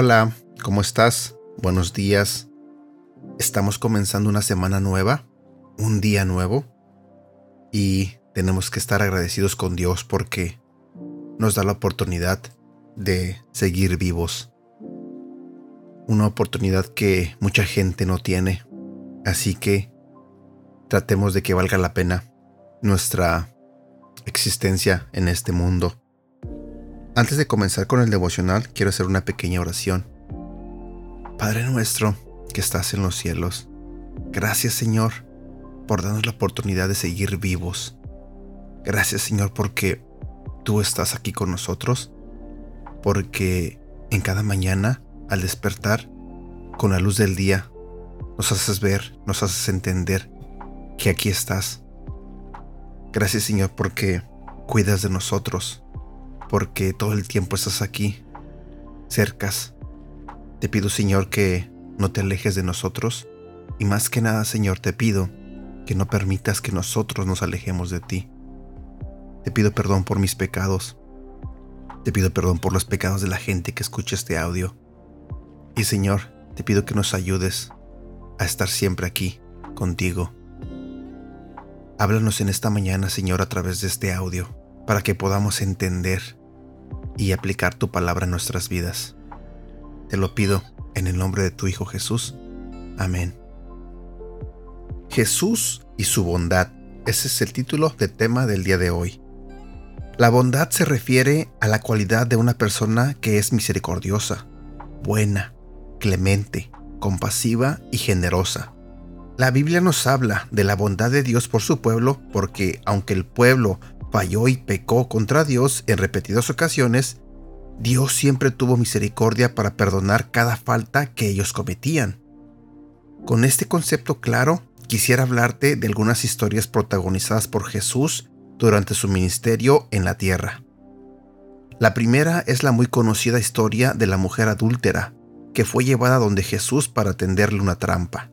Hola, ¿cómo estás? Buenos días. Estamos comenzando una semana nueva, un día nuevo, y tenemos que estar agradecidos con Dios porque nos da la oportunidad de seguir vivos. Una oportunidad que mucha gente no tiene. Así que tratemos de que valga la pena nuestra existencia en este mundo. Antes de comenzar con el devocional, quiero hacer una pequeña oración. Padre nuestro que estás en los cielos, gracias Señor por darnos la oportunidad de seguir vivos. Gracias Señor porque tú estás aquí con nosotros, porque en cada mañana al despertar, con la luz del día, nos haces ver, nos haces entender que aquí estás. Gracias Señor porque cuidas de nosotros, porque todo el tiempo estás aquí, cercas. Te pido, Señor, que no te alejes de nosotros y más que nada, Señor, te pido que no permitas que nosotros nos alejemos de ti. Te pido perdón por mis pecados. Te pido perdón por los pecados de la gente que escucha este audio. Y Señor, te pido que nos ayudes a estar siempre aquí, contigo. Háblanos en esta mañana, Señor, a través de este audio, para que podamos entender y aplicar tu palabra en nuestras vidas. Te lo pido en el nombre de tu Hijo Jesús. Amén. Jesús y su bondad. Ese es el título de tema del día de hoy. La bondad se refiere a la cualidad de una persona que es misericordiosa, buena, clemente, compasiva y generosa. La Biblia nos habla de la bondad de Dios por su pueblo porque aunque el pueblo falló y pecó contra Dios en repetidas ocasiones, Dios siempre tuvo misericordia para perdonar cada falta que ellos cometían. Con este concepto claro, quisiera hablarte de algunas historias protagonizadas por Jesús durante su ministerio en la tierra. La primera es la muy conocida historia de la mujer adúltera, que fue llevada donde Jesús para tenderle una trampa.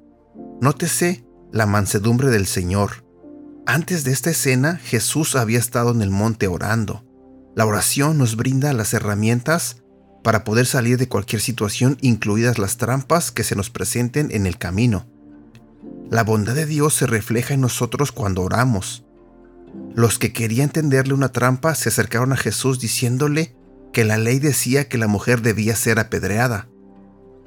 Nótese la mansedumbre del Señor, antes de esta escena, Jesús había estado en el monte orando. La oración nos brinda las herramientas para poder salir de cualquier situación, incluidas las trampas que se nos presenten en el camino. La bondad de Dios se refleja en nosotros cuando oramos. Los que querían tenderle una trampa se acercaron a Jesús diciéndole que la ley decía que la mujer debía ser apedreada.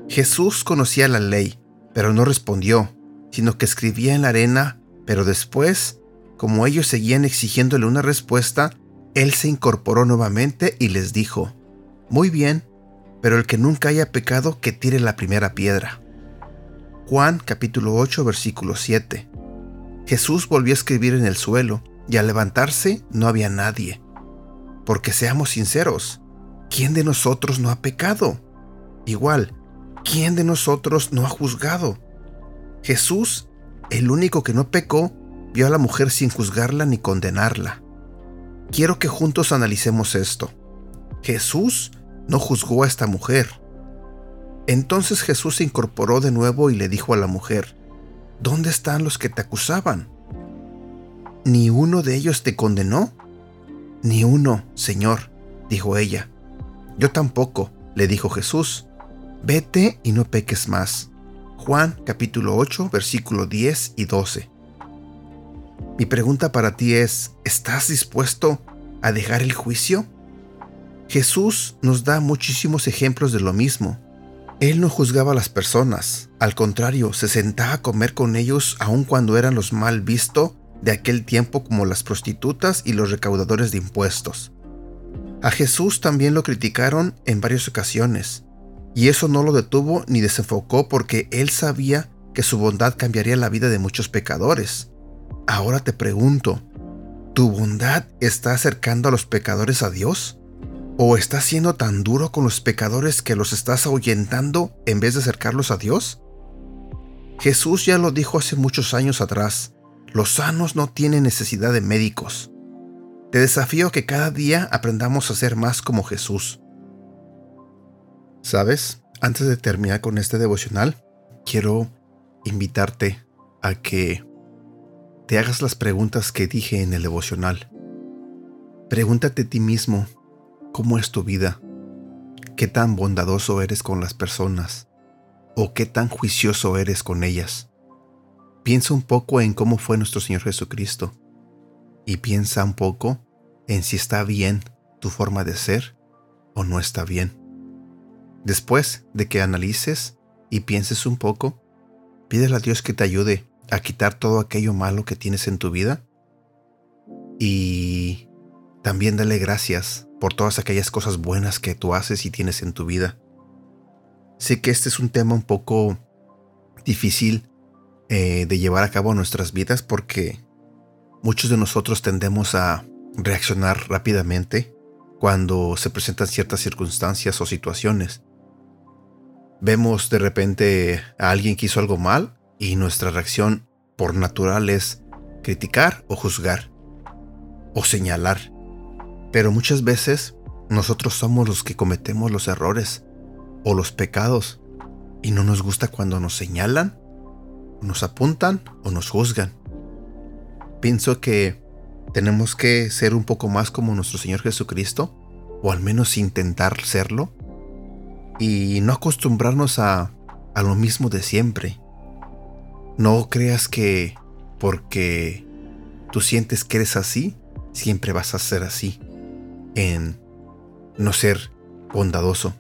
Jesús conocía la ley, pero no respondió, sino que escribía en la arena, pero después como ellos seguían exigiéndole una respuesta, él se incorporó nuevamente y les dijo, Muy bien, pero el que nunca haya pecado, que tire la primera piedra. Juan capítulo 8 versículo 7. Jesús volvió a escribir en el suelo, y al levantarse no había nadie. Porque seamos sinceros, ¿quién de nosotros no ha pecado? Igual, ¿quién de nosotros no ha juzgado? Jesús, el único que no pecó, vio a la mujer sin juzgarla ni condenarla. Quiero que juntos analicemos esto. Jesús no juzgó a esta mujer. Entonces Jesús se incorporó de nuevo y le dijo a la mujer, ¿Dónde están los que te acusaban? ¿Ni uno de ellos te condenó? Ni uno, Señor, dijo ella. Yo tampoco, le dijo Jesús. Vete y no peques más. Juan capítulo 8 versículo 10 y 12. Mi pregunta para ti es, ¿estás dispuesto a dejar el juicio? Jesús nos da muchísimos ejemplos de lo mismo. Él no juzgaba a las personas, al contrario, se sentaba a comer con ellos aun cuando eran los mal visto de aquel tiempo como las prostitutas y los recaudadores de impuestos. A Jesús también lo criticaron en varias ocasiones, y eso no lo detuvo ni desenfocó porque él sabía que su bondad cambiaría la vida de muchos pecadores. Ahora te pregunto, ¿tu bondad está acercando a los pecadores a Dios? ¿O estás siendo tan duro con los pecadores que los estás ahuyentando en vez de acercarlos a Dios? Jesús ya lo dijo hace muchos años atrás, los sanos no tienen necesidad de médicos. Te desafío a que cada día aprendamos a ser más como Jesús. ¿Sabes? Antes de terminar con este devocional, quiero invitarte a que te hagas las preguntas que dije en el devocional. Pregúntate a ti mismo, ¿cómo es tu vida? ¿Qué tan bondadoso eres con las personas? ¿O qué tan juicioso eres con ellas? Piensa un poco en cómo fue nuestro Señor Jesucristo y piensa un poco en si está bien tu forma de ser o no está bien. Después de que analices y pienses un poco, pídele a Dios que te ayude a quitar todo aquello malo que tienes en tu vida y también dale gracias por todas aquellas cosas buenas que tú haces y tienes en tu vida. Sé que este es un tema un poco difícil eh, de llevar a cabo en nuestras vidas porque muchos de nosotros tendemos a reaccionar rápidamente cuando se presentan ciertas circunstancias o situaciones. Vemos de repente a alguien que hizo algo mal y nuestra reacción por natural es criticar o juzgar o señalar. Pero muchas veces nosotros somos los que cometemos los errores o los pecados y no nos gusta cuando nos señalan, nos apuntan o nos juzgan. Pienso que tenemos que ser un poco más como nuestro Señor Jesucristo, o al menos intentar serlo, y no acostumbrarnos a, a lo mismo de siempre. No creas que porque tú sientes que eres así, siempre vas a ser así, en no ser bondadoso.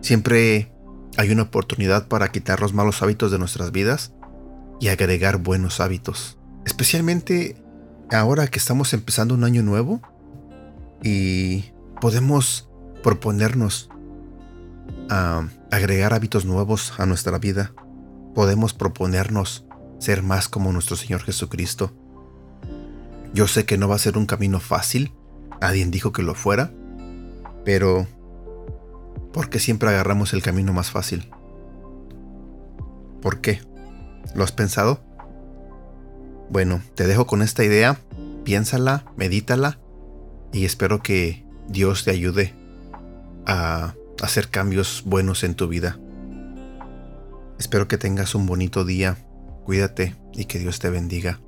Siempre hay una oportunidad para quitar los malos hábitos de nuestras vidas y agregar buenos hábitos. Especialmente ahora que estamos empezando un año nuevo y podemos proponernos a agregar hábitos nuevos a nuestra vida. Podemos proponernos ser más como nuestro Señor Jesucristo. Yo sé que no va a ser un camino fácil, nadie dijo que lo fuera, pero ¿por qué siempre agarramos el camino más fácil? ¿Por qué? ¿Lo has pensado? Bueno, te dejo con esta idea, piénsala, medítala y espero que Dios te ayude a hacer cambios buenos en tu vida. Espero que tengas un bonito día, cuídate y que Dios te bendiga.